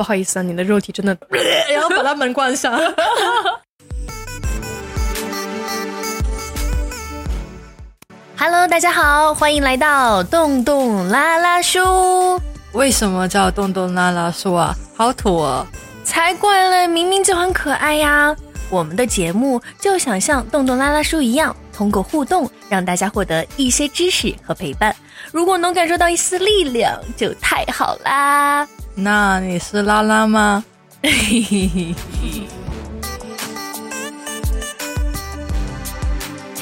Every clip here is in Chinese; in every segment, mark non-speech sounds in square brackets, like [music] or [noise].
不好意思啊，你的肉体真的，[laughs] 然后把它门关上。[laughs] Hello，大家好，欢迎来到洞洞拉拉书。为什么叫洞洞拉拉书啊？好土哦！才怪嘞，明明就很可爱呀。我们的节目就想像洞洞拉拉书一样，通过互动让大家获得一些知识和陪伴。如果能感受到一丝力量，就太好啦。那你是拉拉吗？[laughs]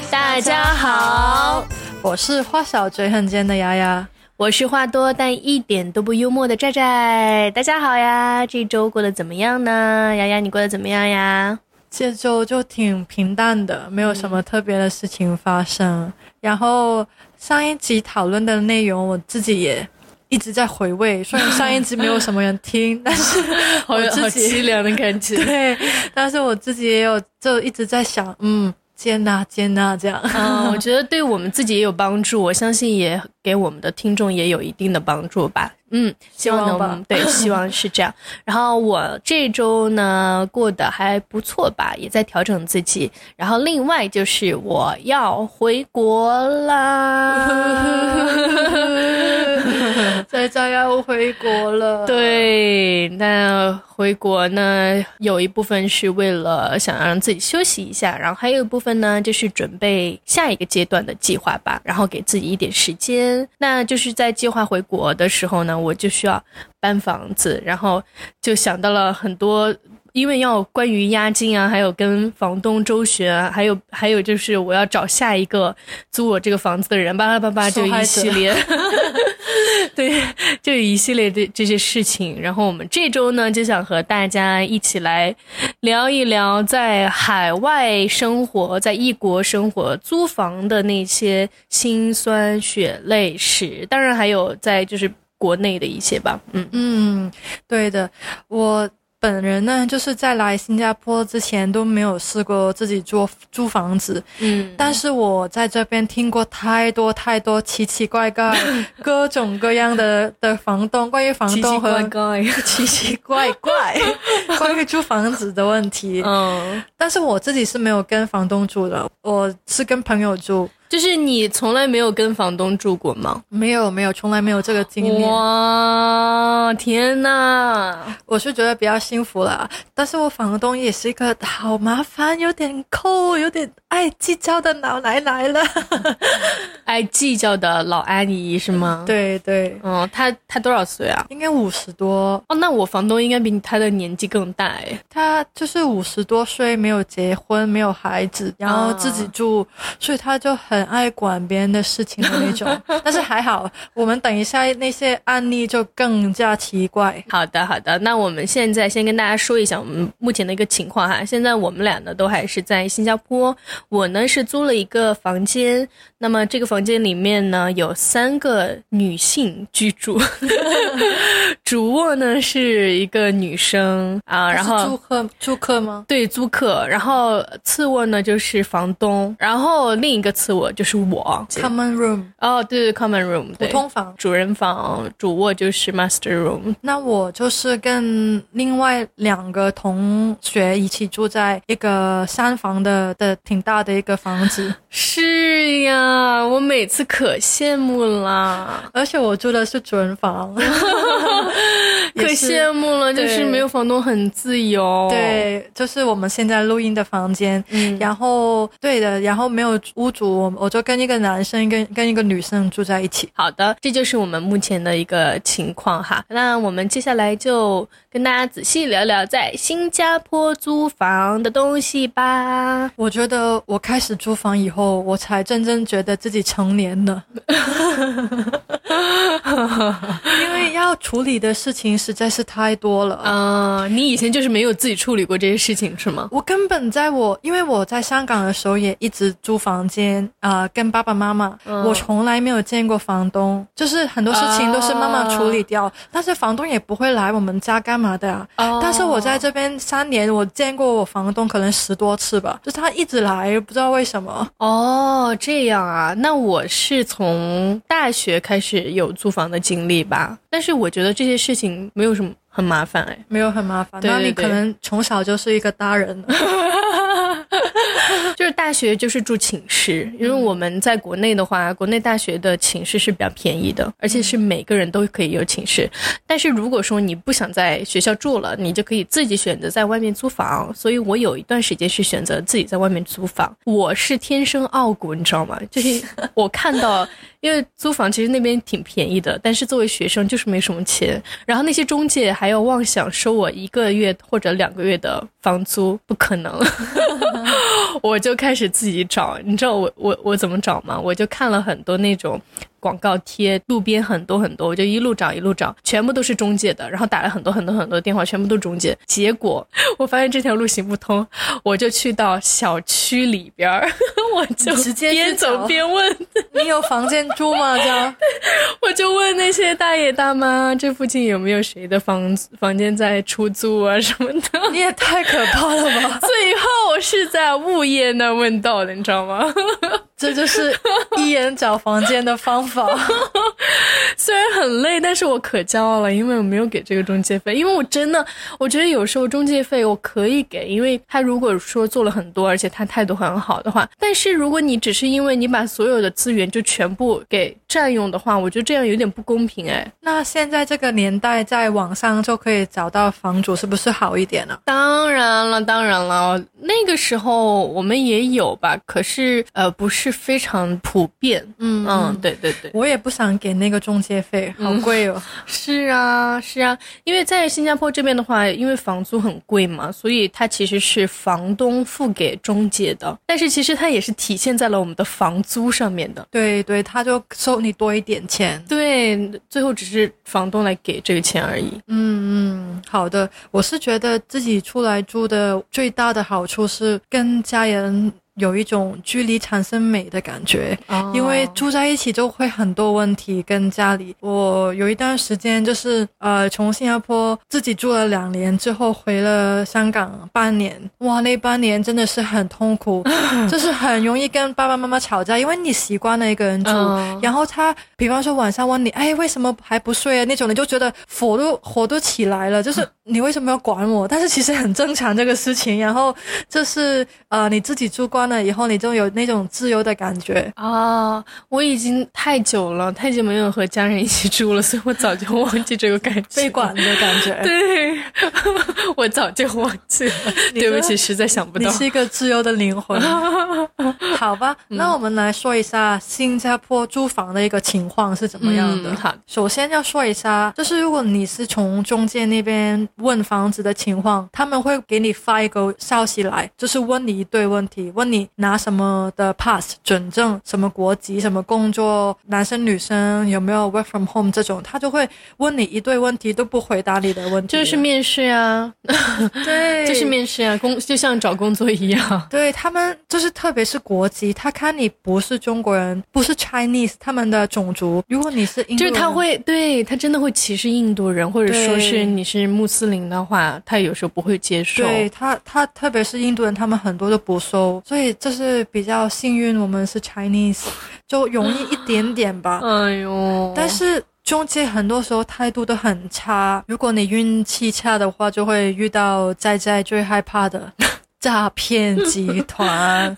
大家好，我是话少嘴很尖的丫丫，我是话多但一点都不幽默的寨寨。大家好呀，这周过得怎么样呢？丫丫，你过得怎么样呀？这周就挺平淡的，没有什么特别的事情发生。然后上一集讨论的内容，我自己也一直在回味。[laughs] 虽然上一集没有什么人听，[laughs] 但是好有好凄凉的感觉。[laughs] 对，但是我自己也有就一直在想，嗯。接纳接纳，这样，嗯，我觉得对我们自己也有帮助，我相信也给我们的听众也有一定的帮助吧。嗯，希望能对，希望是这样。然后我这周呢过得还不错吧，也在调整自己。然后另外就是我要回国啦。要回国了，对，那回国呢，有一部分是为了想让自己休息一下，然后还有一部分呢，就是准备下一个阶段的计划吧，然后给自己一点时间。那就是在计划回国的时候呢，我就需要搬房子，然后就想到了很多。因为要关于押金啊，还有跟房东周旋，还有还有就是我要找下一个租我这个房子的人，巴拉巴拉就一系列，[laughs] 对，就一系列的这些事情。然后我们这周呢，就想和大家一起来聊一聊在海外生活、在异国生活、租房的那些辛酸血泪史，当然还有在就是国内的一些吧。嗯嗯，对的，我。本人呢，就是在来新加坡之前都没有试过自己租租房子，嗯，但是我在这边听过太多太多奇奇怪怪、[laughs] 各种各样的的房东关于房东和 [laughs] 奇奇怪怪。关于租房子的问题，嗯，但是我自己是没有跟房东住的，我是跟朋友住。就是你从来没有跟房东住过吗？没有，没有，从来没有这个经历。哇，天呐！我是觉得比较幸福了，但是我房东也是一个好麻烦、有点抠、有点爱计较的老奶奶了。[laughs] 爱计较的老阿姨是吗？对对，嗯，她她多少岁啊？应该五十多。哦，那我房东应该比她的年纪更大哎。他就是五十多岁，没有结婚，没有孩子，然后自己住，所以她就。很爱管别人的事情的那种，[laughs] 但是还好，我们等一下那些案例就更加奇怪。好的，好的，那我们现在先跟大家说一下我们目前的一个情况哈。现在我们俩呢都还是在新加坡，我呢是租了一个房间，那么这个房间里面呢有三个女性居住，[laughs] 主卧呢是一个女生啊，然后租客租客吗？对，租客，然后次卧呢就是房东，然后另一个次卧。就是我，common room 哦，对对，common room 普通房，主人房，主卧就是 master room。那我就是跟另外两个同学一起住在一个三房的的挺大的一个房子。[laughs] 是呀，我每次可羡慕了，而且我住的是主人房。[laughs] 可羡慕了，就是没有房东很自由。对，就是我们现在录音的房间，嗯，然后对的，然后没有屋主，我我就跟一个男生跟跟一个女生住在一起。好的，这就是我们目前的一个情况哈。那我们接下来就跟大家仔细聊聊在新加坡租房的东西吧。我觉得我开始租房以后，我才真正觉得自己成年了，[laughs] 因为要处理的事情。实在是太多了啊！你以前就是没有自己处理过这些事情是吗？我根本在我因为我在香港的时候也一直租房间啊，跟爸爸妈妈，我从来没有见过房东，就是很多事情都是妈妈处理掉，但是房东也不会来我们家干嘛的呀。但是我在这边三年，我见过我房东可能十多次吧，就他一直来，不知道为什么。哦，这样啊，那我是从大学开始有租房的经历吧，但是我觉得这些事情。没有什么很麻烦哎，没有很麻烦。那你可能从小就是一个大人。[laughs] 就是大学就是住寝室，因为我们在国内的话，国内大学的寝室是比较便宜的，而且是每个人都可以有寝室。但是如果说你不想在学校住了，你就可以自己选择在外面租房。所以我有一段时间是选择自己在外面租房。我是天生傲骨，你知道吗？就是我看到。因为租房其实那边挺便宜的，但是作为学生就是没什么钱。然后那些中介还要妄想收我一个月或者两个月的房租，不可能。[laughs] 我就开始自己找，你知道我我我怎么找吗？我就看了很多那种。广告贴路边很多很多，我就一路找一路找，全部都是中介的，然后打了很多很多很多电话，全部都中介。结果 [laughs] 我发现这条路行不通，我就去到小区里边儿，我就直接边走边问：“ [laughs] 你有房间住吗？”这样，我就问那些大爷大妈：“这附近有没有谁的房房间在出租啊什么的？” [laughs] 你也太可怕了吧！最后是在物业那问到的，你知道吗？这就是一眼找房间的方法，[laughs] 虽然很累，但是我可骄傲了，因为我没有给这个中介费，因为我真的，我觉得有时候中介费我可以给，因为他如果说做了很多，而且他态度很好的话，但是如果你只是因为你把所有的资源就全部给占用的话，我觉得这样有点不公平哎。那现在这个年代，在网上就可以找到房主，是不是好一点呢？当然了，当然了，那个时候我们也有吧，可是呃，不是。是非常普遍，嗯嗯，对对对，我也不想给那个中介费，好贵哦。[laughs] 是啊是啊，因为在新加坡这边的话，因为房租很贵嘛，所以它其实是房东付给中介的，但是其实它也是体现在了我们的房租上面的。对对，他就收你多一点钱，对，最后只是房东来给这个钱而已。嗯嗯，好的，我是觉得自己出来住的最大的好处是跟家人。有一种距离产生美的感觉，因为住在一起就会很多问题。跟家里，我有一段时间就是呃，从新加坡自己住了两年之后回了香港半年，哇，那半年真的是很痛苦，[laughs] 就是很容易跟爸爸妈妈吵架，因为你习惯了一个人住，然后他比方说晚上问你，哎，为什么还不睡啊？那种你就觉得火都火都起来了，就是 [laughs] 你为什么要管我？但是其实很正常这个事情，然后就是呃，你自己住惯。那以后你就有那种自由的感觉啊！我已经太久了，太久没有和家人一起住了，所以我早就忘记这个感觉，被管的感觉。[laughs] 对，我早就忘记了。[laughs] 对不起，实在想不到。你是一个自由的灵魂。[laughs] 好吧，那我们来说一下新加坡租房的一个情况是怎么样的。好，首先要说一下，就是如果你是从中介那边问房子的情况，他们会给你发一个消息来，就是问你一堆问题，问你。拿什么的 pass 准证，什么国籍，什么工作，男生女生有没有 work from home 这种，他就会问你一堆问题，都不回答你的问题，就是面试啊，[laughs] 对，就是面试啊，工就像找工作一样。对他们就是特别是国籍，他看你不是中国人，不是 Chinese，他们的种族，如果你是印度，就是他会对他真的会歧视印度人，或者说是你是穆斯林的话，他有时候不会接受。对他，他特别是印度人，他们很多都不收，所以。这是比较幸运，我们是 Chinese，就容易一点点吧。[laughs] 哎呦，但是中介很多时候态度都很差，如果你运气差的话，就会遇到在在最害怕的 [laughs] 诈骗集团。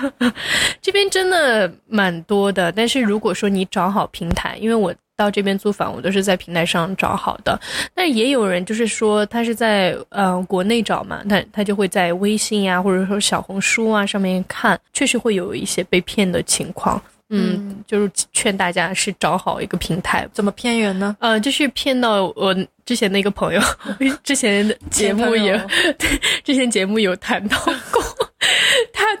[laughs] 这边真的蛮多的，但是如果说你找好平台，因为我。到这边租房，我都是在平台上找好的。但也有人就是说，他是在呃国内找嘛，他他就会在微信呀，或者说小红书啊上面看，确实会有一些被骗的情况。嗯，就是劝大家是找好一个平台。怎么骗人呢？呃，就是骗到我之前的一个朋友，[laughs] 之前的节目也，[laughs] 对，之前节目有谈到过。[laughs]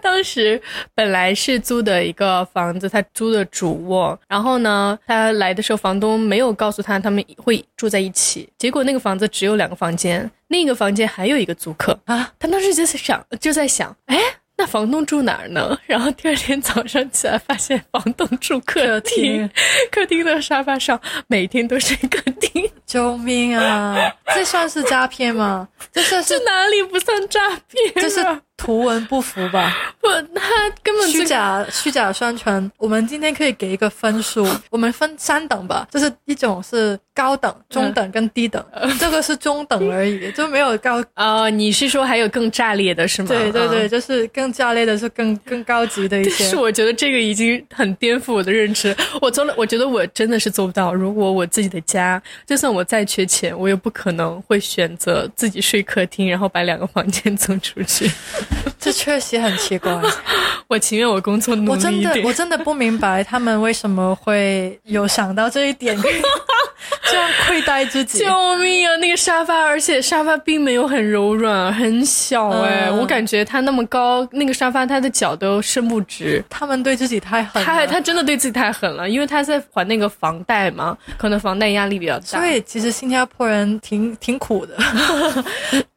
他当时本来是租的一个房子，他租的主卧。然后呢，他来的时候，房东没有告诉他他们会住在一起。结果那个房子只有两个房间，另一个房间还有一个租客啊。他当时就在想，就在想，哎，那房东住哪儿呢？然后第二天早上起来，发现房东住客厅，[laughs] 客厅的沙发上每天都是客厅。救命啊！这算是诈骗吗？这算是这哪里不算诈骗？这是。图文不符吧？[laughs] 不，他根本虚假虚假宣传。我们今天可以给一个分数，[laughs] 我们分三等吧，就是一种是高等、中等跟低等，[laughs] 这个是中等而已，就没有高。哦，你是说还有更炸裂的是吗？对对对，就是更炸裂的是更更高级的一些。是我觉得这个已经很颠覆我的认知。我从来我觉得我真的是做不到。如果我自己的家，就算我再缺钱，我也不可能会选择自己睡客厅，然后把两个房间租出去。[laughs] 这确实很奇怪。[laughs] 我情愿我工作努力我真的我真的不明白他们为什么会有想到这一点，[laughs] 这样亏待自己。救命啊！那个沙发，而且沙发并没有很柔软，很小哎，我感觉它那么高，那个沙发它的脚都伸不直。他们对自己太狠，他他真的对自己太狠了，因为他在还那个房贷嘛，可能房贷压力比较大。所以其实新加坡人挺挺苦的。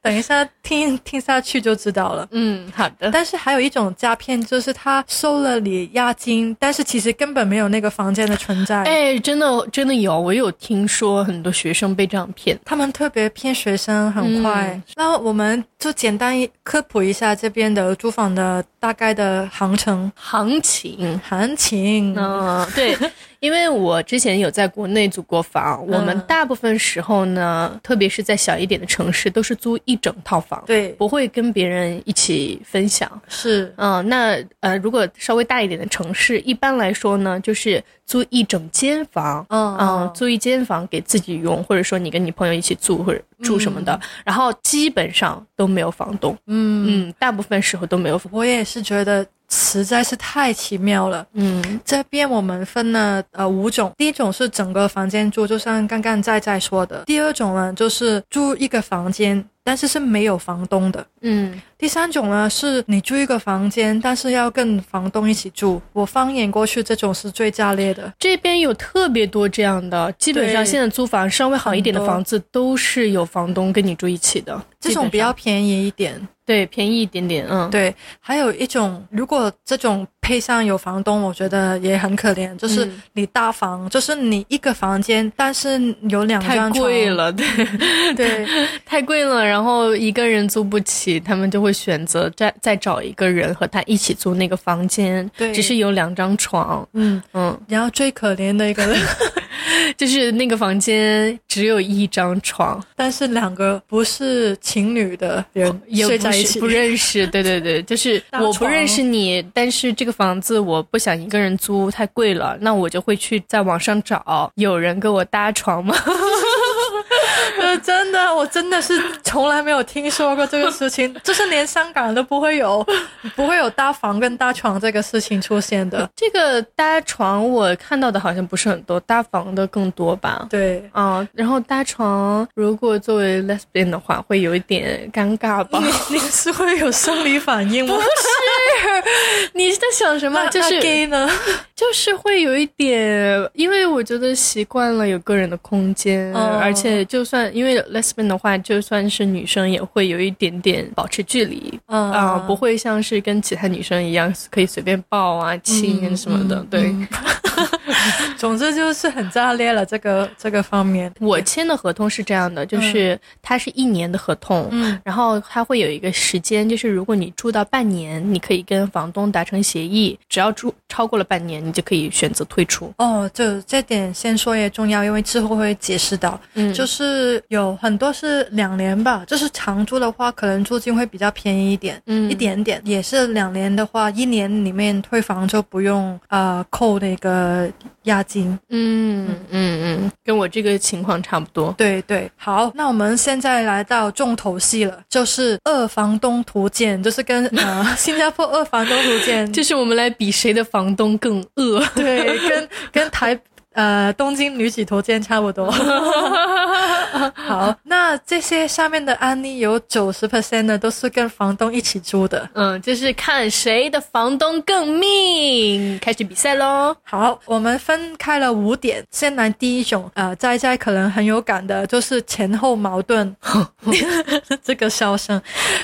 等一下听听下去就知道了。嗯，好的。但是还有一种诈骗，就是他收了你押金，但是其实根本没有那个房间的存在。哎，真的真的有，我有听说很多学生被这样骗，他们特别骗学生，很快。那我们就简单科普一下这边的租房的大概的行程、行情、行情。嗯，对。因为我之前有在国内租过房，我们大部分时候呢，特别是在小一点的城市，都是租一整套房，对，不会跟别人一起分享。是，嗯，那呃，如果稍微大一点的城市，一般来说呢，就是租一整间房，嗯嗯，租一间房给自己用，或者说你跟你朋友一起住或者住什么的，然后基本上都没有房东，嗯嗯，大部分时候都没有。我也是觉得。实在是太奇妙了，嗯，这边我们分了呃五种，第一种是整个房间住，就像刚刚在在说的，第二种呢就是住一个房间。但是是没有房东的，嗯。第三种呢，是你租一个房间，但是要跟房东一起住。我放眼过去，这种是最炸裂的。这边有特别多这样的，基本上现在租房稍微好一点的房子都是有房东跟你住一起的。这种比较便宜一点，对，便宜一点点，嗯，对。还有一种，如果这种配上有房东，我觉得也很可怜，就是你大房，就是你一个房间，但是有两张床，太贵了，对 [laughs] 对。太贵了，然后一个人租不起，他们就会选择再再找一个人和他一起租那个房间。对，只是有两张床。嗯嗯。然后最可怜的一个人，就是那个房间只有一张床，但是两个不是情侣的人睡在一起，不认识。对对对，就是我不认识你，但是这个房子我不想一个人租，太贵了，那我就会去在网上找有人跟我搭床吗？[laughs] 呃，真的，我真的是从来没有听说过这个事情，就是连香港都不会有，[laughs] 不会有搭房跟搭床这个事情出现的。这个搭床我看到的好像不是很多，搭房的更多吧？对，啊，然后搭床如果作为 lesbian 的话，会有一点尴尬吧？你是会有生理反应吗？不是，[laughs] 你是在想什么？就是 gay 呢？[laughs] 就是会有一点，因为我觉得习惯了有个人的空间，而且就算因为 lesbian 的话，就算是女生也会有一点点保持距离，啊，不会像是跟其他女生一样可以随便抱啊、亲什么的。对，[laughs] 总之就是很炸裂了这个这个方面。我签的合同是这样的，就是它是一年的合同，嗯，然后它会有一个时间，就是如果你住到半年，你可以跟房东达成协议，只要住超过了半年。你就可以选择退出。哦，就这点先说也重要，因为之后会解释到，嗯，就是有很多是两年吧，就是长租的话，可能租金会比较便宜一点，嗯，一点点，也是两年的话，一年里面退房就不用呃扣那个押金，嗯嗯嗯，跟我这个情况差不多，对对，好，那我们现在来到重头戏了，就是二房东图鉴，就是跟呃 [laughs] 新加坡二房东图鉴，[laughs] 就是我们来比谁的房东更。恶，对，跟跟台。呃，东京女子图鉴差不多。[laughs] 好，那这些下面的案例有九十 percent 的都是跟房东一起租的。嗯，就是看谁的房东更命。开始比赛喽！好，我们分开了五点，先来第一种。呃，在在可能很有感的，就是前后矛盾。[laughs] 这个笑声，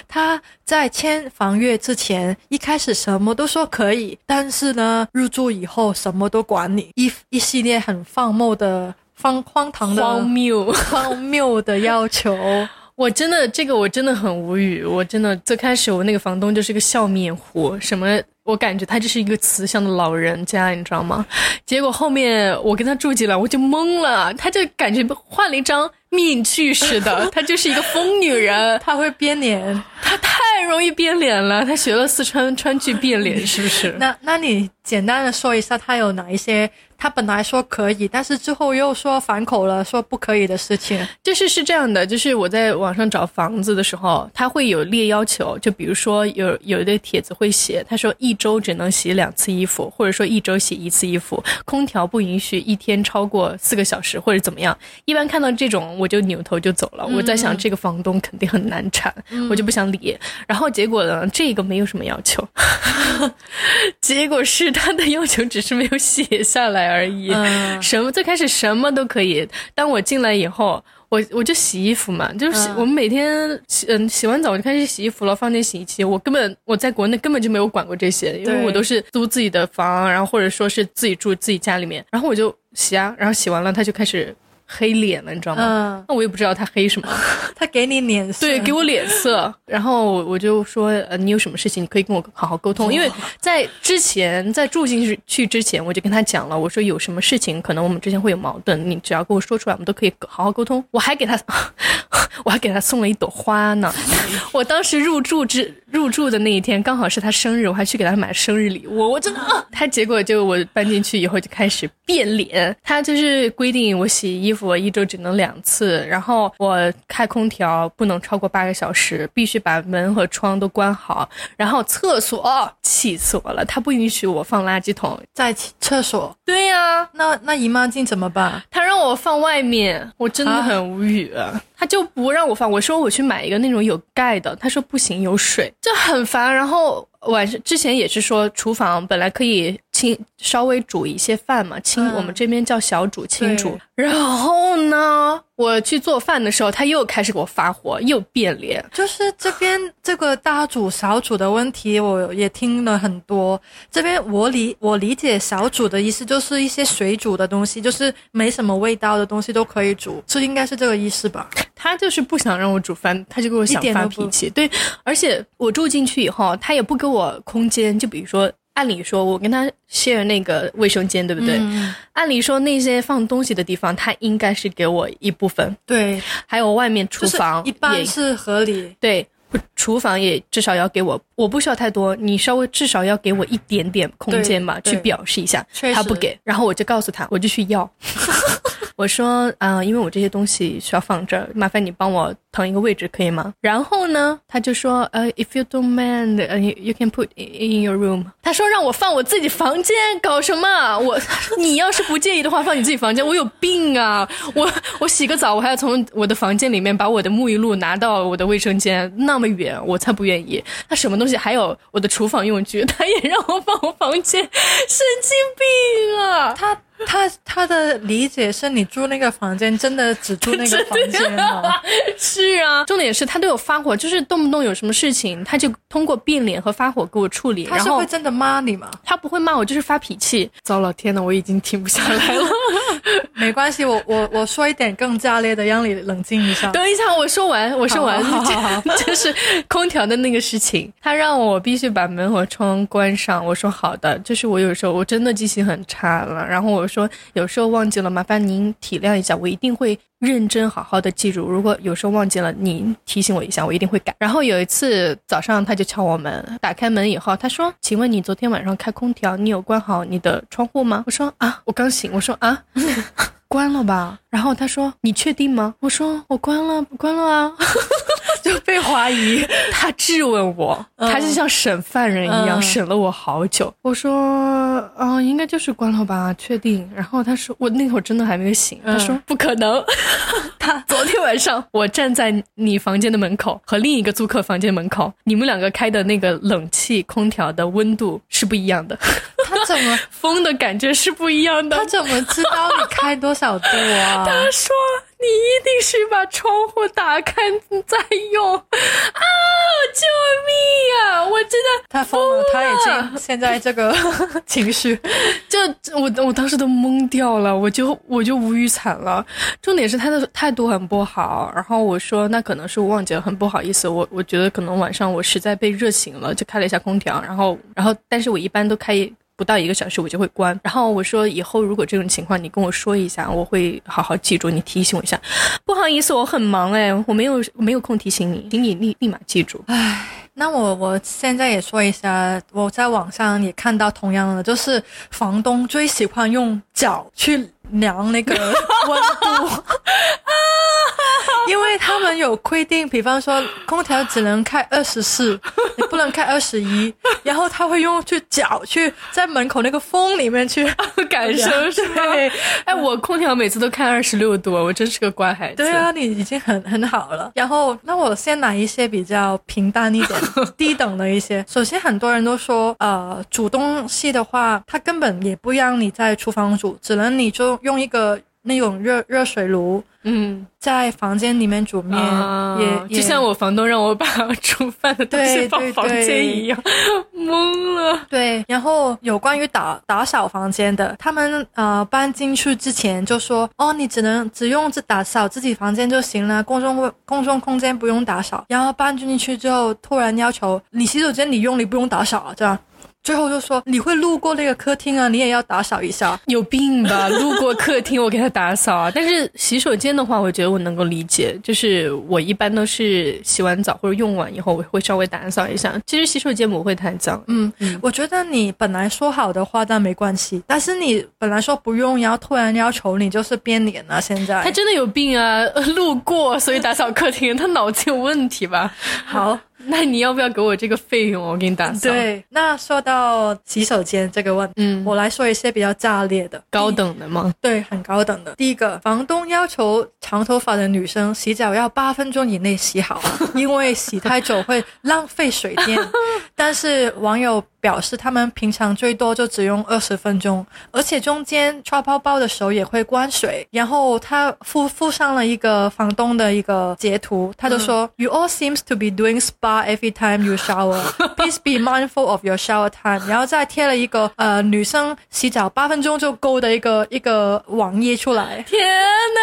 他在签房约之前，一开始什么都说可以，但是呢，入住以后什么都管你，一一系列。很放牧的、荒荒唐的、荒谬、[laughs] 荒谬的要求。[laughs] 我真的这个我真的很无语，我真的最开始我那个房东就是个笑面虎，什么我感觉他就是一个慈祥的老人家，你知道吗？结果后面我跟他住进来，我就懵了，他就感觉换了一张面具似的，[laughs] 她就是一个疯女人，她会变脸，她太容易变脸了，她学了四川川剧变脸，是不是？那那你简单的说一下，她有哪一些？她本来说可以，但是之后又说反口了，说不可以的事情。就是是这样的，就是我在网上找房子的时候，他会有列要求，就比如说有有的帖子会写，他说一周只能洗两次衣服，或者说一周洗一次衣服，空调不允许一天超过四个小时或者怎么样。一般看到这种，我就扭头就走了。我在想，这个房东肯定很难缠，我就不想理。然后结果呢，这个没有什么要求，[laughs] 结果是他的要求只是没有写下来。而已，什么最开始什么都可以。当我进来以后，我我就洗衣服嘛，就是洗、我们每天洗嗯洗完澡我就开始洗衣服了，放进洗衣机。我根本我在国内根本就没有管过这些，因为我都是租自己的房，然后或者说是自己住自己家里面，然后我就洗啊，然后洗完了他就开始。黑脸了，你知道吗？那我也不知道他黑什么，[laughs] 他给你脸色，对，给我脸色。然后我就说，呃，你有什么事情，你可以跟我好好沟通。因为在之前，在住进去去之前，我就跟他讲了，我说有什么事情，可能我们之间会有矛盾，你只要跟我说出来，我们都可以好好沟通。我还给他，[laughs] 我还给他送了一朵花呢。[laughs] 我当时入住之入住的那一天，刚好是他生日，我还去给他买生日礼物。我真的，他结果就我搬进去以后就开始变脸。他就是规定我洗衣。衣服一周只能两次，然后我开空调不能超过八个小时，必须把门和窗都关好。然后厕所气死我了，他不允许我放垃圾桶在厕所。对呀，那那姨妈巾怎么办？他让我放外面，我真的很无语。他就不让我放，我说我去买一个那种有盖的，他说不行，有水，就很烦。然后晚上之前也是说，厨房本来可以。轻稍微煮一些饭嘛，轻我们这边叫小煮、清煮。然后呢，我去做饭的时候，他又开始给我发火，又变脸。就是这边这个大煮小煮的问题，我也听了很多。这边我理我理解小煮的意思，就是一些水煮的东西，就是没什么味道的东西都可以煮，这应该是这个意思吧？他就是不想让我煮饭，他就给我想发脾气。对，而且我住进去以后，他也不给我空间，就比如说。按理说，我跟他 share 那个卫生间，对不对？按理说，那些放东西的地方，他应该是给我一部分。对，还有外面厨房，一般是合理。对，厨房也至少要给我，我不需要太多，你稍微至少要给我一点点空间吧，去表示一下。他不给，然后我就告诉他，我就去要。[laughs] 我说啊，因为我这些东西需要放这儿，麻烦你帮我腾一个位置，可以吗？然后呢，他就说，呃，if you don't mind，呃，you can put in your room。他说让我放我自己房间，搞什么？我，[laughs] 你要是不介意的话，放你自己房间。我有病啊！我我洗个澡，我还要从我的房间里面把我的沐浴露拿到我的卫生间，那么远，我才不愿意。他什么东西？还有我的厨房用具，[laughs] 他也让我放我房间，神经病啊！他。他他的理解是你住那个房间，真的只住那个房间吗？[laughs] 是啊，重点是他对我发火，就是动不动有什么事情，他就通过变脸和发火给我处理。他是会真的骂你吗？他不会骂我，就是发脾气。糟了，天呐，我已经停不下来了。[laughs] 没关系，我我我说一点更炸裂的，让你冷静一下。等一下，我说完，我说完，就 [laughs] 是空调的那个事情，他让我必须把门和窗关上。我说好的，就是我有时候我真的记性很差了，然后我。说有时候忘记了，麻烦您体谅一下，我一定会认真好好的记住。如果有时候忘记了，你提醒我一下，我一定会改。然后有一次早上他就敲我门，打开门以后他说：“请问你昨天晚上开空调，你有关好你的窗户吗？”我说：“啊，我刚醒。”我说：“啊，[laughs] 关了吧。”然后他说：“你确定吗？”我说：“我关了，关了啊。[laughs] ”就被怀疑，[laughs] 他质问我，他就像审犯人一样审了我好久。我说，啊，应该就是关了吧，确定。然后他说，我那会儿真的还没有醒。他说，不可能。[laughs] 他昨天晚上我站在你房间的门口和另一个租客房间门口，你们两个开的那个冷气空调的温度是不一样的。他怎么 [laughs] 风的感觉是不一样的？他怎么知道你开多少度啊？[laughs] 他说。你一定是把窗户打开再用啊！救命啊！我真的他疯了，他已经现在这个 [laughs] 情绪，就我我当时都懵掉了，我就我就无语惨了。重点是他的态度很不好，然后我说那可能是我忘记了，很不好意思，我我觉得可能晚上我实在被热醒了，就开了一下空调，然后然后但是我一般都开。不到一个小时我就会关，然后我说以后如果这种情况你跟我说一下，我会好好记住，你提醒我一下。不好意思，我很忙哎，我没有没有空提醒你，请你立立马记住。唉，那我我现在也说一下，我在网上也看到同样的，就是房东最喜欢用脚去量那个温度。[laughs] [laughs] [laughs] [laughs] 因为他们有规定，比方说空调只能开二十四，你不能开二十一，[laughs] 然后他会用去脚去在门口那个风里面去 [laughs] 感受，是吧？哎，我空调每次都开二十六度，我真是个乖孩子。对啊，你已经很很好了。然后，那我先拿一些比较平淡一点、低等的一些。首先，很多人都说，呃，煮东西的话，它根本也不让你在厨房煮，只能你就用一个那种热热水炉。嗯，在房间里面煮面，也就像我房东让我把煮饭的东西放房间一样，懵了。对，然后有关于打打扫房间的，他们呃搬进去之前就说，哦，你只能只用这打扫自己房间就行了，公众公众空间不用打扫。然后搬进去之后，突然要求你洗手间你用，你不用打扫啊，这样。最后就说你会路过那个客厅啊，你也要打扫一下，有病吧？[laughs] 路过客厅我给他打扫啊，但是洗手间的话，我觉得我能够理解，就是我一般都是洗完澡或者用完以后，我会稍微打扫一下。其实洗手间不会太脏。嗯，我觉得你本来说好的话，但没关系。但是你本来说不用，然后突然要求你，就是变脸了。现在他真的有病啊！路过所以打扫客厅，他脑子有问题吧？好。[laughs] 那你要不要给我这个费用？我给你打扫。对，那说到洗手间这个问题，嗯，我来说一些比较炸裂的、高等的吗？对，很高等的。第一个，房东要求长头发的女生洗澡要八分钟以内洗好，[laughs] 因为洗太久会浪费水电。但是网友。表示他们平常最多就只用二十分钟，而且中间刷泡泡的时候也会关水。然后他附附上了一个房东的一个截图，他就说：“You all seems to be doing spa every time you shower. Please be mindful of your shower time。”然后再贴了一个呃女生洗澡八分钟就够的一个一个网页出来。天哪，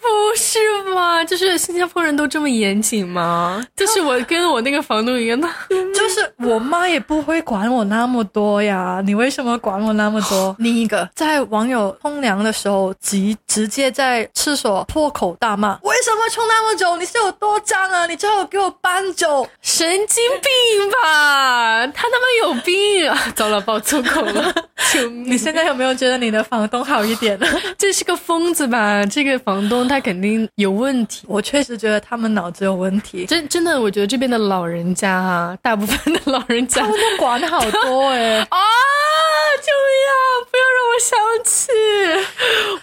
不是吧？就是新加坡人都这么严谨吗？就是我跟我那个房东一样的，就是我。妈也不会管我那么多呀，你为什么管我那么多？另一个，在网友冲凉的时候，直直接在厕所破口大骂：“为什么冲那么久？你是有多脏啊？你最好给我搬走！神经病吧？[laughs] 他他妈有病啊！[laughs] 糟了，爆粗口了！[laughs] 救命！你现在有没有觉得你的房东好一点呢？这是个疯子吧？这个房东他肯定有问题。我确实觉得他们脑子有问题。真真的，我觉得这边的老人家啊，大部分的老人。他们都管好多哎啊！救命啊！我想起，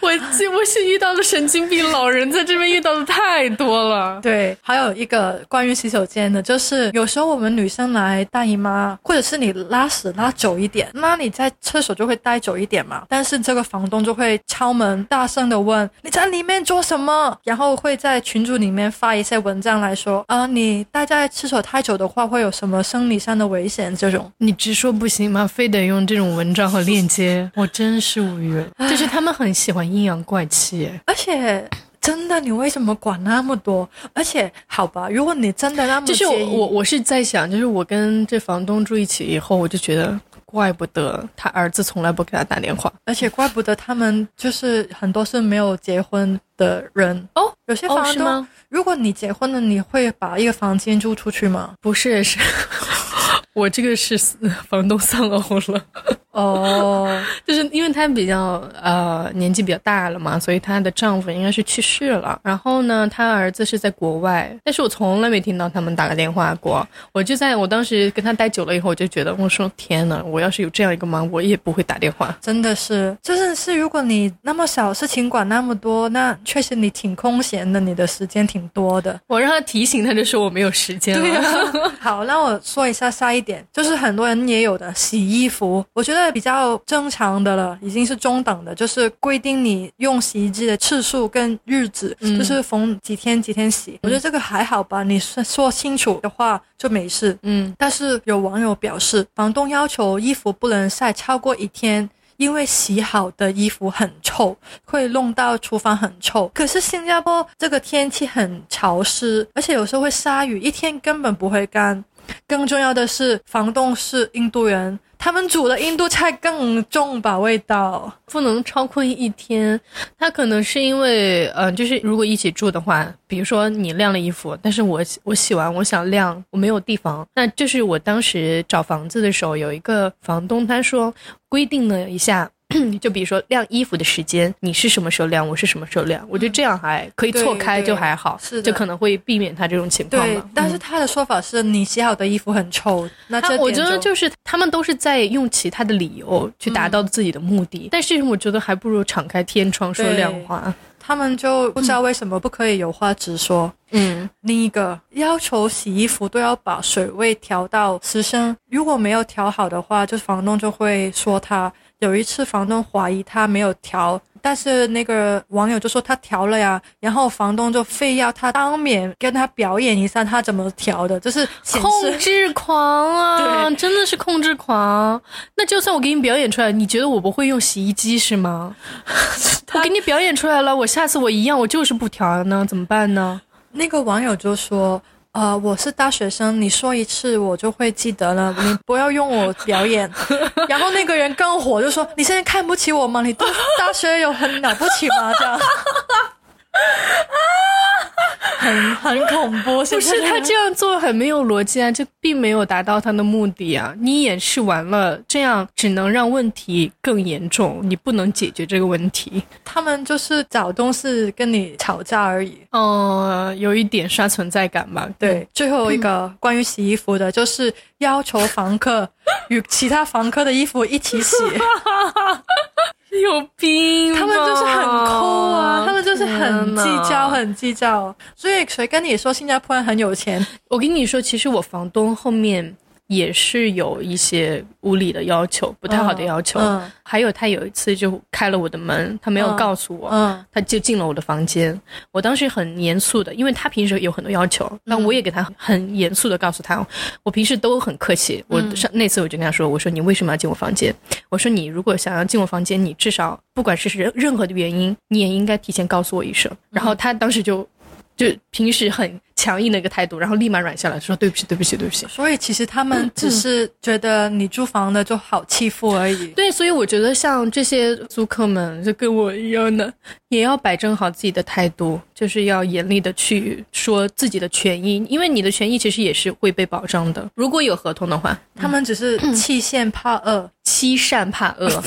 我我是遇到的神经病老人，在这边遇到的太多了。对，还有一个关于洗手间的，就是有时候我们女生来大姨妈，或者是你拉屎拉久一点，那你在厕所就会待久一点嘛。但是这个房东就会敲门，大声的问你在里面做什么，然后会在群组里面发一些文章来说啊，你待在厕所太久的话，会有什么生理上的危险？这种你直说不行吗？非得用这种文章和链接？我真是无语，就是他们很喜欢阴阳怪气，而且真的，你为什么管那么多？而且好吧，如果你真的那么就是我，我是在想，就是我跟这房东住一起以后，我就觉得怪不得他儿子从来不给他打电话，而且怪不得他们就是很多是没有结婚的人哦。有些房东，如果你结婚了，你会把一个房间租出去吗？不是，是。[laughs] 我这个是房东丧偶了哦，[laughs] 就是因为她比较呃年纪比较大了嘛，所以她的丈夫应该是去世了。然后呢，她儿子是在国外，但是我从来没听到他们打个电话过。我就在我当时跟他待久了以后，我就觉得我说天呐，我要是有这样一个妈，我也不会打电话。真的是，就是是，如果你那么小事情管那么多，那确实你挺空闲的，你的时间挺多的。我让他提醒他，就说我没有时间了。[laughs] 好，那我说一下下一。点就是很多人也有的洗衣服，我觉得得比较正常的了，已经是中等的，就是规定你用洗衣机的次数跟日子，就是逢几天几天洗。我觉得这个还好吧，你说说清楚的话就没事。嗯，但是有网友表示，房东要求衣服不能晒超过一天。因为洗好的衣服很臭，会弄到厨房很臭。可是新加坡这个天气很潮湿，而且有时候会下雨，一天根本不会干。更重要的是，房东是印度人。他们煮的印度菜更重吧，味道不能超过一天。他可能是因为，呃，就是如果一起住的话，比如说你晾了衣服，但是我我洗完我想晾，我没有地方。那就是我当时找房子的时候，有一个房东他说规定了一下。[clears throat] 就比如说晾衣服的时间，你是什么时候晾，我是什么时候晾，我觉得这样还可以错开，就还好，是就可能会避免他这种情况对，但是他的说法是你洗好的衣服很臭，那这我觉得就是他们都是在用其他的理由去达到自己的目的，但是我觉得还不如敞开天窗说亮话。他们就不知道为什么不可以有话直说。嗯，另一个要求洗衣服都要把水位调到十升，如果没有调好的话，就是房东就会说他。有一次，房东怀疑他没有调，但是那个网友就说他调了呀，然后房东就非要他当面跟他表演一下他怎么调的，就是控制狂啊！真的是控制狂。那就算我给你表演出来，你觉得我不会用洗衣机是吗？[laughs] 我给你表演出来了，我下次我一样，我就是不调呢，怎么办呢？那个网友就说。呃，我是大学生，你说一次我就会记得了，你不要用我表演。[laughs] 然后那个人更火，就说你现在看不起我吗？你大学有很了不起吗？这样。[laughs] 很很恐怖，不是他这样做很没有逻辑啊，这并没有达到他的目的啊。你演示完了，这样只能让问题更严重，你不能解决这个问题。他们就是找东西跟你吵架而已。嗯，有一点刷存在感吧。对，最后一个关于洗衣服的，就是要求房客与其他房客的衣服一起洗。[laughs] [laughs] 有病！他们就是很抠啊，他们就是很计较，很计较。所以谁跟你说新加坡人很有钱？我跟你说，其实我房东后面。也是有一些无理的要求，不太好的要求。嗯，还有他有一次就开了我的门，他没有告诉我，嗯，他就进了我的房间。我当时很严肃的，因为他平时有很多要求，但我也给他很严肃的告诉他，我平时都很客气。我上那次我就跟他说，我说你为什么要进我房间？我说你如果想要进我房间，你至少不管是任任何的原因，你也应该提前告诉我一声。然后他当时就。就平时很强硬的一个态度，然后立马软下来，说对不起，对不起，对不起。所以其实他们只是觉得你租房的就好欺负而已。对，所以我觉得像这些租客们，就跟我一样的，也要摆正好自己的态度，就是要严厉的去说自己的权益，因为你的权益其实也是会被保障的。如果有合同的话，他们只是欺善怕恶。欺善怕恶，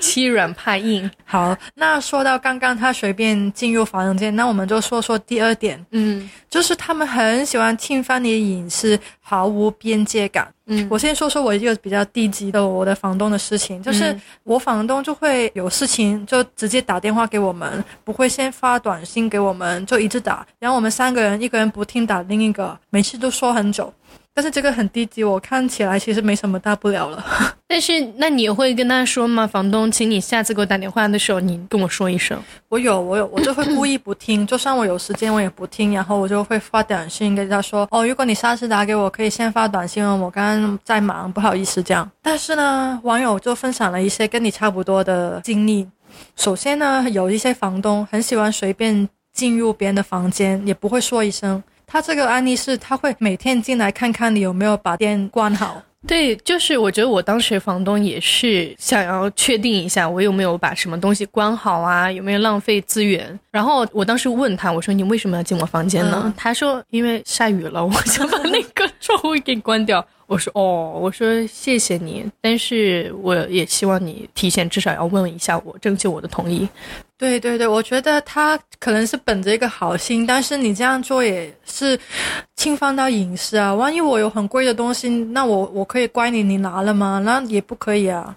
欺软怕硬。[laughs] 好，那说到刚刚他随便进入房间，那我们就说说第二点，嗯，就是他们很喜欢侵犯你的隐私，毫无边界感。嗯，我先说说我一个比较低级的我的房东的事情，就是我房东就会有事情就直接打电话给我们，不会先发短信给我们，就一直打，然后我们三个人一个人不听打另一个，每次都说很久。但是这个很低级，我看起来其实没什么大不了了。[laughs] 但是那你会跟他说吗？房东，请你下次给我打电话的时候，你跟我说一声。我有，我有，我就会故意不听，[coughs] 就算我有时间我也不听，然后我就会发短信跟他说：“哦，如果你下次打给我，可以先发短信哦，我刚刚在忙，不好意思这样。”但是呢，网友就分享了一些跟你差不多的经历。首先呢，有一些房东很喜欢随便进入别人的房间，也不会说一声。他这个案例是，他会每天进来看看你有没有把电关好。对，就是我觉得我当时房东也是想要确定一下我有没有把什么东西关好啊，有没有浪费资源。然后我当时问他，我说你为什么要进我房间呢？他说因为下雨了，我想把那个窗户给关掉。我说哦，我说谢谢你，但是我也希望你提前至少要问一下我，征求我的同意。对对对，我觉得他可能是本着一个好心，但是你这样做也是侵犯到隐私啊。万一我有很贵的东西，那我我可以怪你，你拿了吗？那也不可以啊。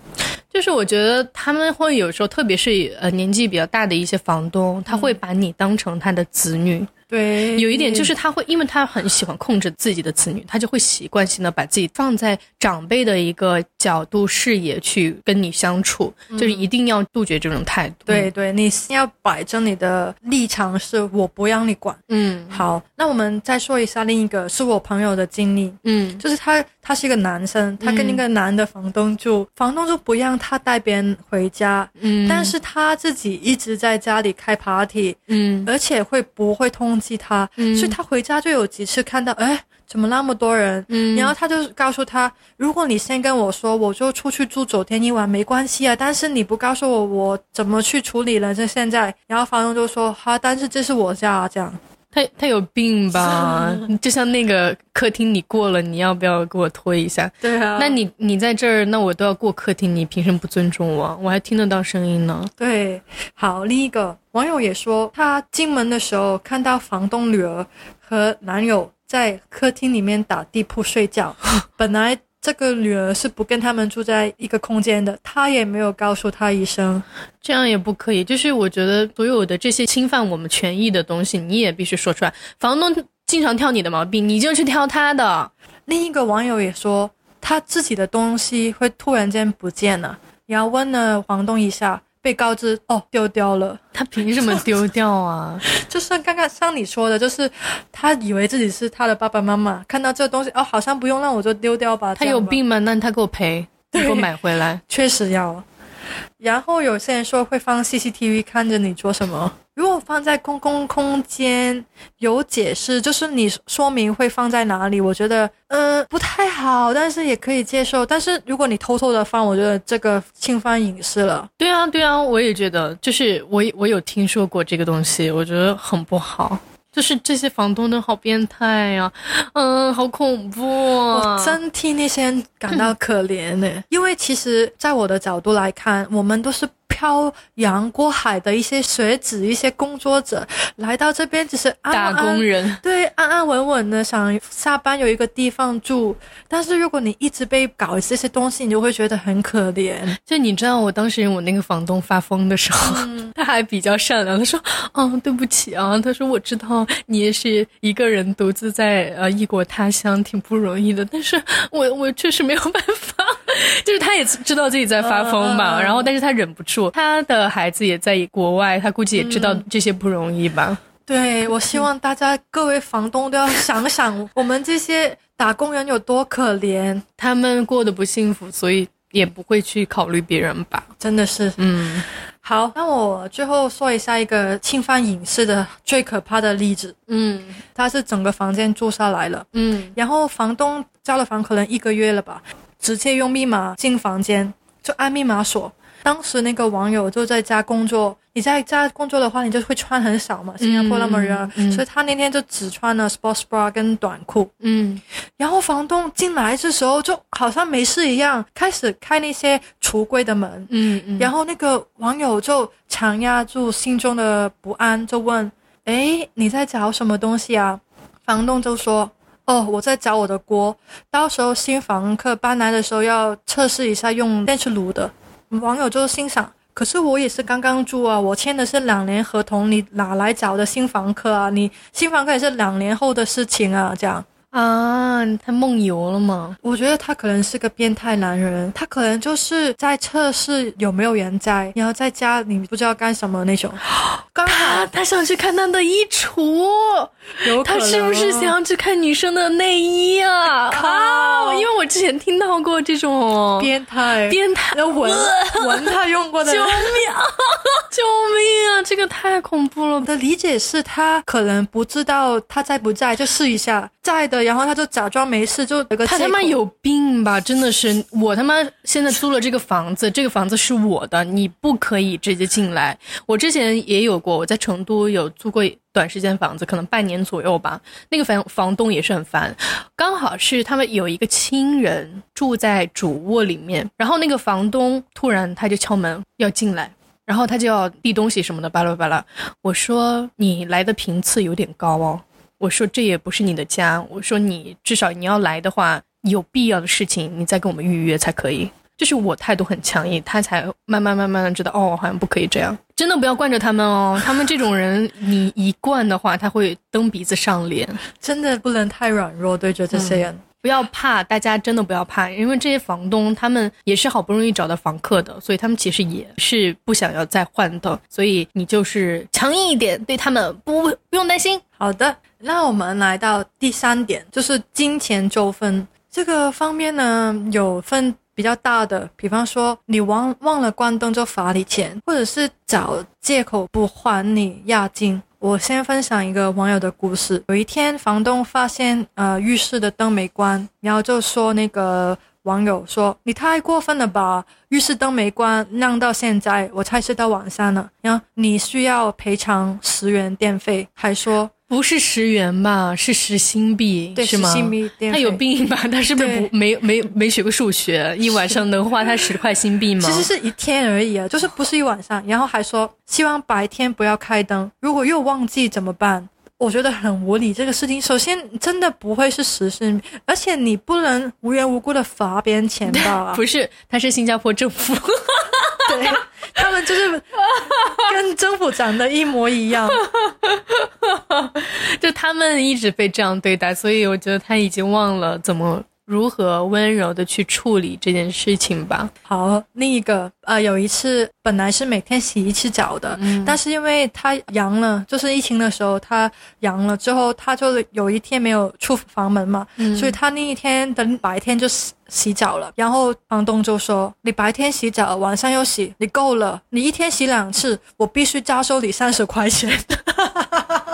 就是我觉得他们会有时候，特别是呃年纪比较大的一些房东，他会把你当成他的子女。对，有一点就是他会，因为他很喜欢控制自己的子女，他就会习惯性的把自己放在长辈的一个角度视野去跟你相处，就是一定要杜绝这种态度。对对，你要摆正你的立场，是我不让你管。嗯，好，那我们再说一下另一个是我朋友的经历。嗯，就是他，他是一个男生，他跟一个男的房东住，房东就不让他带别人回家。嗯，但是他自己一直在家里开 party，嗯而且会不会通缉他，嗯所以他回家就有几次看到，哎，怎么那么多人？嗯然后他就告诉他，如果你先跟我说，我就出去住酒店一晚没关系啊，但是你不告诉我，我怎么去处理了？这现在，然后房东就说，好，但是这是我家啊，这样。他他有病吧？[laughs] 就像那个客厅你过了，你要不要给我推一下？对啊那你你在这儿，那我都要过客厅，你凭什么不尊重我？我还听得到声音呢。对，好，另一个网友也说，他进门的时候看到房东女儿和男友在客厅里面打地铺睡觉，[laughs] 本来。这个女儿是不跟他们住在一个空间的，她也没有告诉她一声。这样也不可以。就是我觉得所有的这些侵犯我们权益的东西，你也必须说出来。房东经常挑你的毛病，你就去挑他的。另一个网友也说，他自己的东西会突然间不见了，然后问了房东一下，被告知哦丢掉了。他凭什么丢掉啊？[laughs] 就是刚刚像你说的，就是他以为自己是他的爸爸妈妈，看到这东西哦，好像不用，那我就丢掉吧。他有病吗？那他给我赔，你给我买回来。确实要。然后有些人说会放 CCTV 看着你做什么，如果放在公共空间有解释，就是你说明会放在哪里，我觉得呃不太好，但是也可以接受。但是如果你偷偷的放，我觉得这个侵犯隐私了。对啊，对啊，我也觉得，就是我我有听说过这个东西，我觉得很不好。就是这些房东都好变态呀、嗯，好恐怖啊！我真替那些人感到可怜呢，因为其实，在我的角度来看，我们都是漂洋过海的一些学子、一些工作者，来到这边只是安打工人，对，安安稳稳的想下班有一个地方住，但是如果你一直被搞这些东西，你就会觉得很可怜。就你知道，我当时我那个房东发疯的时候，[laughs] 他还比较善良，他说：“哦，对不起啊。”他说：“我知道你也是一个人独自在呃异国他乡，挺不容易的，但是我我确实没有办法。” [laughs] 就是他也知道自己在发疯嘛，然后但是他忍不住，他的孩子也在国外，他估计也知道这些不容易吧。对，我希望大家各位房东都要想想，我们这些打工人有多可怜，他们过得不幸福，所以也不会去考虑别人吧。真的是。嗯好，那我最后说一下一个侵犯隐私的最可怕的例子，嗯他是整个房间住下来了，嗯然后房东交了房可能一个月了吧，直接用密码进房间，就按密码锁。当时那个网友就在家工作，你在家工作的话，你就会穿很少嘛，新加坡那么热，嗯嗯所以他那天就只穿了 sports bra 跟短裤。嗯然后房东进来的时候，就好像没事一样，开始开那些橱柜的门。嗯嗯，然后那个网友就强压住心中的不安，就问：“哎，你在找什么东西啊？”房东就说：“哦，我在找我的锅，到时候新房客搬来的时候要测试一下用电磁炉的。”网友就欣赏：“可是我也是刚刚住啊，我签的是两年合同，你哪来找的新房客啊？你新房客也是两年后的事情啊，这样。”啊，他梦游了吗？我觉得他可能是个变态男人，他可能就是在测试有没有人在，然后在家里不知道干什么那种。[gasps] 刚好他他想去看他的衣橱，有他是不是想要去看女生的内衣啊？靠啊！因为我之前听到过这种变态？变态，的闻闻他用过的 [laughs] 救。命啊！[laughs] 救命啊！这个太恐怖了我。的理解是他可能不知道他在不在，就试一下在的，然后他就假装没事，就有个他他妈有病吧！真的是，我他妈现在租了这个房子，[laughs] 这个房子是我的，你不可以直接进来。我之前也有过，我在成都有租过短时间房子，可能半年左右吧。那个房房东也是很烦，刚好是他们有一个亲人住在主卧里面，然后那个房东突然他就敲门要进来。然后他就要递东西什么的，巴拉巴拉。我说你来的频次有点高哦。我说这也不是你的家。我说你至少你要来的话，有必要的事情你再跟我们预约才可以。就是我态度很强硬，他才慢慢慢慢的知道，哦，好像不可以这样。真的不要惯着他们哦，他们这种人，你一惯的话，他会蹬鼻子上脸。[laughs] 真的不能太软弱对着这些人。不要怕，大家真的不要怕，因为这些房东他们也是好不容易找到房客的，所以他们其实也是不想要再换的，所以你就是强硬一点，对他们不不用担心。好的，那我们来到第三点，就是金钱纠纷这个方面呢，有分比较大的，比方说你忘忘了关灯就罚你钱，或者是找借口不还你押金。我先分享一个网友的故事。有一天，房东发现呃浴室的灯没关，然后就说那个网友说：“你太过分了吧！浴室灯没关，亮到现在我猜是到晚上了。然后你需要赔偿十元电费，还说。”不是十元吧？是十新币，是吗？他有病吧？他是不是不没没没学过数学？一晚上能花他十块新币吗？其实是一天而已啊，就是不是一晚上。然后还说希望白天不要开灯，如果又忘记怎么办？我觉得很无理。这个事情首先真的不会是实事，而且你不能无缘无故的罚别人钱吧？[laughs] 不是，他是新加坡政府。[laughs] 对他们就是 [laughs] 跟政府长得一模一样，就他们一直被这样对待，所以我觉得他已经忘了怎么。如何温柔的去处理这件事情吧。好，另一个呃，有一次本来是每天洗一次澡的，但是因为他阳了，就是疫情的时候他阳了之后，他就有一天没有出房门嘛，所以他那一天等白天就洗洗澡了。然后房东就说：“你白天洗澡，晚上又洗，你够了，你一天洗两次，我必须加收你三十块钱。” [laughs]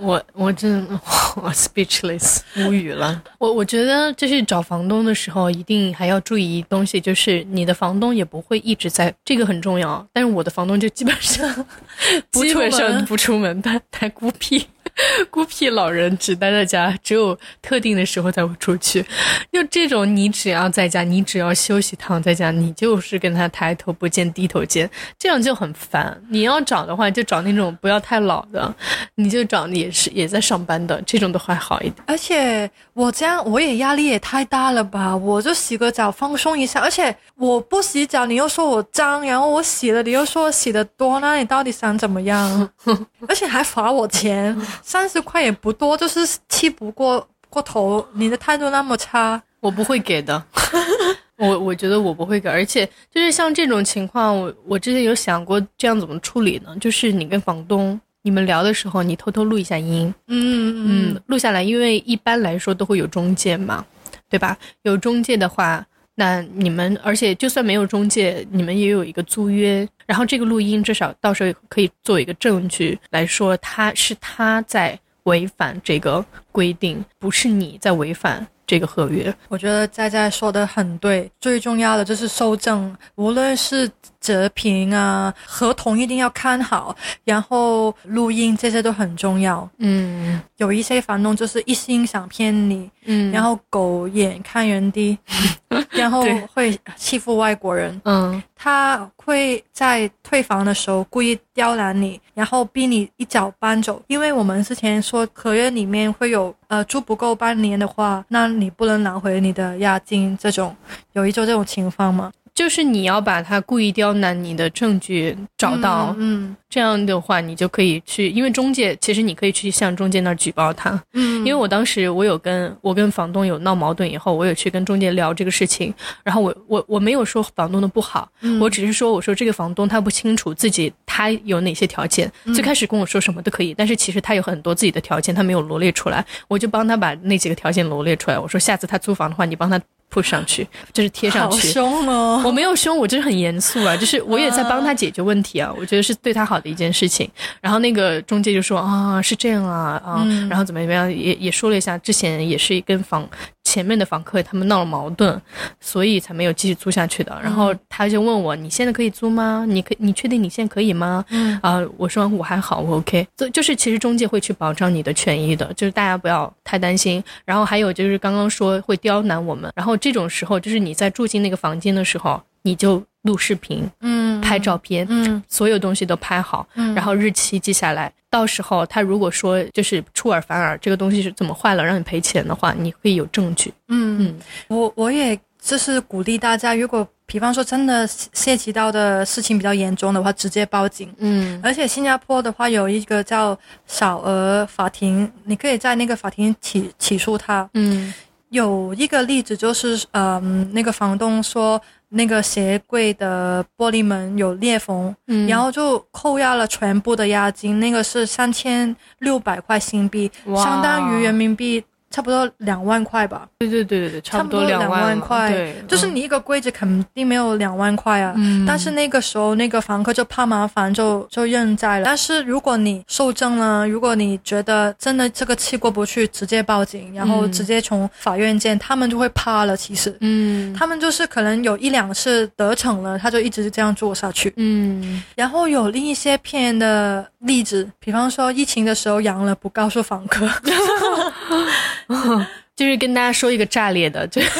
我我我真 [laughs] 我 speechless 无语了。我我觉得就是找房东的时候，一定还要注意东西，就是你的房东也不会一直在，这个很重要。但是我的房东就基本上 [laughs] 基本上不出门，他太孤僻。[laughs] 孤僻老人只待在家，只有特定的时候才会出去。就这种，你只要在家，你只要休息躺在家，你就是跟他抬头不见低头见，这样就很烦。你要找的话，就找那种不要太老的，你就找也是也在上班的，这种都还好一点。而且我这样我也压力也太大了吧？我就洗个澡放松一下，而且我不洗澡，你又说我脏，然后我洗了，你又说我洗的多，那你到底想怎么样？[laughs] 而且还罚我钱。三十块也不多，就是气不过过头。你的态度那么差，我不会给的。[laughs] 我我觉得我不会给，而且就是像这种情况，我我之前有想过这样怎么处理呢？就是你跟房东你们聊的时候，你偷偷录一下音，嗯嗯，录下来，因为一般来说都会有中介嘛，对吧？有中介的话，那你们而且就算没有中介，你们也有一个租约。然后这个录音至少到时候可以作为一个证据来说，他是他在违反这个规定，不是你在违反这个合约。我觉得在在说的很对，最重要的就是收证，无论是。折屏啊，合同一定要看好，然后录音这些都很重要。嗯，有一些房东就是一心想骗你，嗯，然后狗眼看人低，[laughs] 然后会欺负外国人。嗯，他会在退房的时候故意刁难你，然后逼你一脚搬走。因为我们之前说合约里面会有，呃，住不够半年的话，那你不能拿回你的押金。这种有一种这种情况吗？就是你要把他故意刁难你的证据找到，嗯，这样的话你就可以去，因为中介其实你可以去向中介那儿举报他，嗯，因为我当时我有跟我跟房东有闹矛盾以后，我有去跟中介聊这个事情，然后我我我没有说房东的不好，我只是说我说这个房东他不清楚自己他有哪些条件，最开始跟我说什么都可以，但是其实他有很多自己的条件，他没有罗列出来，我就帮他把那几个条件罗列出来，我说下次他租房的话，你帮他。铺上去就是贴上去，好凶哦！[laughs] 我没有凶，我就是很严肃啊，就是我也在帮他解决问题啊，我觉得是对他好的一件事情。然后那个中介就说啊，是这样啊啊，然后怎么怎么样，也也说了一下，之前也是跟房。前面的房客他们闹了矛盾，所以才没有继续租下去的。然后他就问我：“你现在可以租吗？你可你确定你现在可以吗？”嗯啊，我说我还好，我 OK。就就是其实中介会去保障你的权益的，就是大家不要太担心。然后还有就是刚刚说会刁难我们，然后这种时候就是你在住进那个房间的时候，你就。录视频，嗯，拍照片，嗯，所有东西都拍好，嗯，然后日期记下来。到时候他如果说就是出尔反尔，这个东西是怎么坏了，让你赔钱的话，你可以有证据。嗯嗯，我我也就是鼓励大家，如果比方说真的涉及到的事情比较严重的话，直接报警。嗯，而且新加坡的话有一个叫小额法庭，你可以在那个法庭起起诉他。嗯，有一个例子就是，嗯，那个房东说那个鞋柜的玻璃门有裂缝，嗯，然后就扣押了全部的押金，那个是三千六百块新币，相当于人民币。差不多两万块吧。对对对对对，差不多两万块。对，就是你一个柜子肯定没有两万块啊。嗯。但是那个时候，那个房客就怕麻烦，就就认栽了。但是如果你受证了，如果你觉得真的这个气过不去，直接报警，然后直接从法院见，他们就会怕了。其实，嗯，他们就是可能有一两次得逞了，他就一直这样做下去。嗯。然后有另一些骗人的例子，比方说疫情的时候阳了不告诉房客。[laughs] [laughs] 就是跟大家说一个炸裂的，就。[laughs]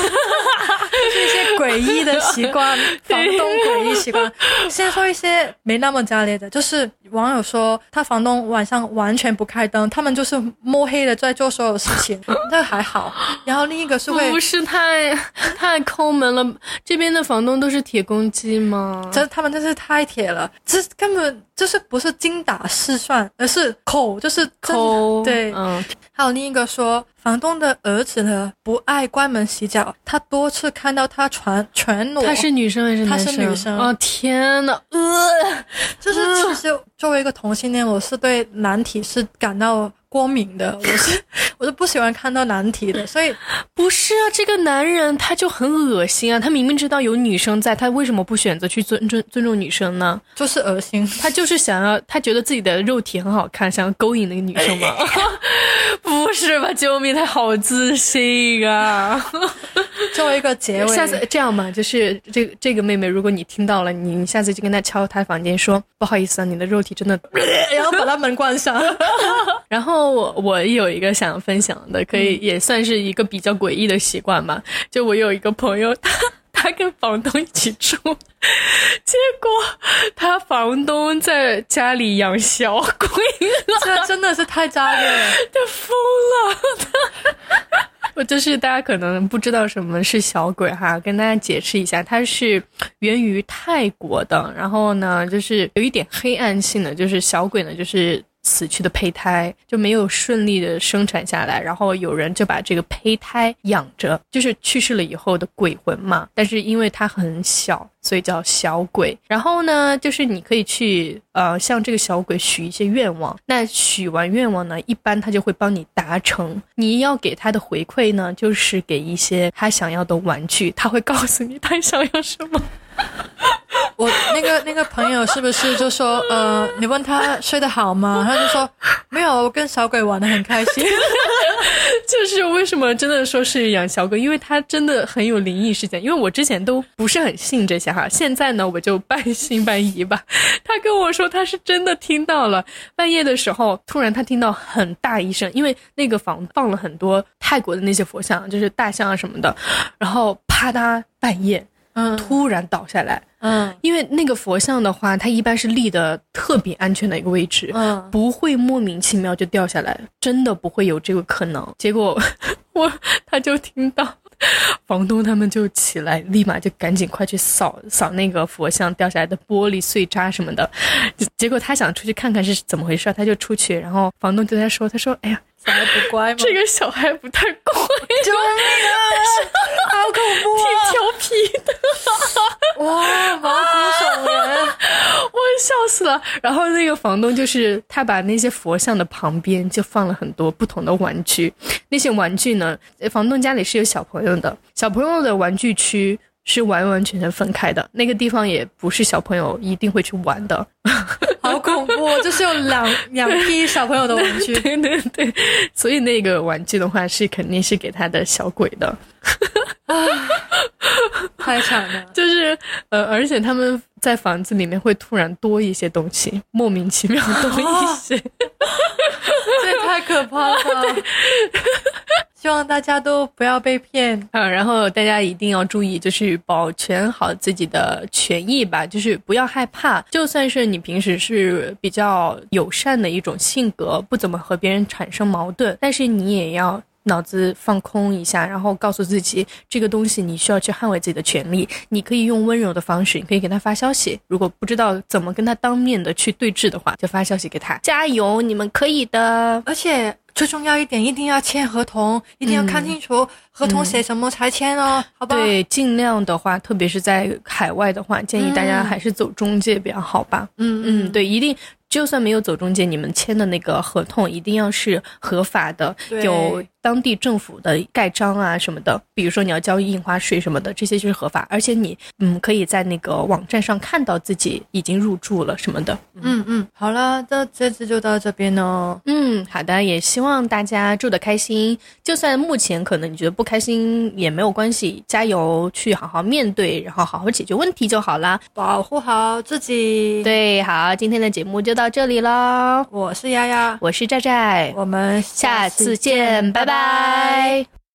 是一些诡异的习惯，房东诡异习惯。先说一些没那么炸裂的，就是网友说他房东晚上完全不开灯，他们就是摸黑的在做所有事情，[laughs] 这还好。然后另一个是会不是太太抠门了？这边的房东都是铁公鸡吗？这他们真是太铁了，这根本就是不是精打细算，而是抠，就是抠。对，嗯。还有另一个说。房东的儿子呢不爱关门洗脚，他多次看到他全全裸。他是女生还是男生？他是女生。哦天呐，呃，就是其实作为一个同性恋，我是对难题是感到。光明的，[laughs] 我是我是不喜欢看到难题的，所以 [laughs] 不是啊，这个男人他就很恶心啊，他明明知道有女生在，他为什么不选择去尊尊尊重女生呢？就是恶心，他就是想要，他觉得自己的肉体很好看，想要勾引那个女生嘛？[laughs] 不是吧，救命，他好自信啊！作为一个结尾，下次这样吧，就是这个这个妹妹，如果你听到了，你你下次就跟她敲她房间说，不好意思啊，你的肉体真的，[laughs] 然后把他门关上，[laughs] 然后。我我有一个想分享的，可以也算是一个比较诡异的习惯吧。就我有一个朋友，他 [laughs] 他跟房东一起住，结果他房东在家里养小鬼，这真的是太渣了，他疯了。[laughs] 我就是大家可能不知道什么是小鬼哈，跟大家解释一下，它是源于泰国的，然后呢，就是有一点黑暗性的，就是小鬼呢，就是。死去的胚胎就没有顺利的生产下来，然后有人就把这个胚胎养着，就是去世了以后的鬼魂嘛。但是因为它很小，所以叫小鬼。然后呢，就是你可以去呃向这个小鬼许一些愿望。那许完愿望呢，一般他就会帮你达成。你要给他的回馈呢，就是给一些他想要的玩具。他会告诉你他想要什么。[laughs] 我那个那个朋友是不是就说，呃，你问他睡得好吗？他就说没有，我跟小鬼玩的很开心。[laughs] 就是为什么真的说是养小鬼，因为他真的很有灵异事件。因为我之前都不是很信这些哈，现在呢我就半信半疑吧。[laughs] 他跟我说他是真的听到了，半夜的时候突然他听到很大一声，因为那个房放了很多泰国的那些佛像，就是大象啊什么的，然后啪嗒半夜。嗯，突然倒下来，嗯，因为那个佛像的话，它一般是立的特别安全的一个位置，嗯，不会莫名其妙就掉下来，真的不会有这个可能。结果我他就听到 [laughs] 房东他们就起来，立马就赶紧快去扫扫那个佛像掉下来的玻璃碎渣什么的。结果他想出去看看是怎么回事，他就出去，然后房东对他说：“他说，哎呀。”小孩不乖吗？这个小孩不太乖，救命啊！好恐怖啊！挺调皮的，哇，毛骨悚然，我笑死了。然后那个房东就是他把那些佛像的旁边就放了很多不同的玩具，那些玩具呢，房东家里是有小朋友的，小朋友的玩具区。是完完全全分开的，那个地方也不是小朋友一定会去玩的，[laughs] 好恐怖！就是有两两批小朋友的玩具，[laughs] 对对对，所以那个玩具的话是肯定是给他的小鬼的，[laughs] 太惨了。就是呃，而且他们在房子里面会突然多一些东西，莫名其妙多一些，这也太可怕了。[laughs] 希望大家都不要被骗啊！[laughs] 然后大家一定要注意，就是保全好自己的权益吧，就是不要害怕。就算是你平时是比较友善的一种性格，不怎么和别人产生矛盾，但是你也要脑子放空一下，然后告诉自己，这个东西你需要去捍卫自己的权利。你可以用温柔的方式，你可以给他发消息。如果不知道怎么跟他当面的去对峙的话，就发消息给他，加油，你们可以的。而且最重要一点，一定要签合同，一定要看清楚合同写什么才签哦，好吧？对，尽量的话，特别是在海外的话，建议大家还是走中介比较好吧。嗯嗯，对，一定。就算没有走中介，你们签的那个合同一定要是合法的，有当地政府的盖章啊什么的。比如说你要交印花税什么的，这些就是合法。而且你嗯可以在那个网站上看到自己已经入住了什么的。嗯嗯，好了，那这次就到这边哦。嗯，好的，也希望大家住的开心。就算目前可能你觉得不开心也没有关系，加油，去好好面对，然后好好解决问题就好啦，保护好自己。对，好，今天的节目就到这里了。我是丫丫，我是寨寨，我们下次见，拜拜。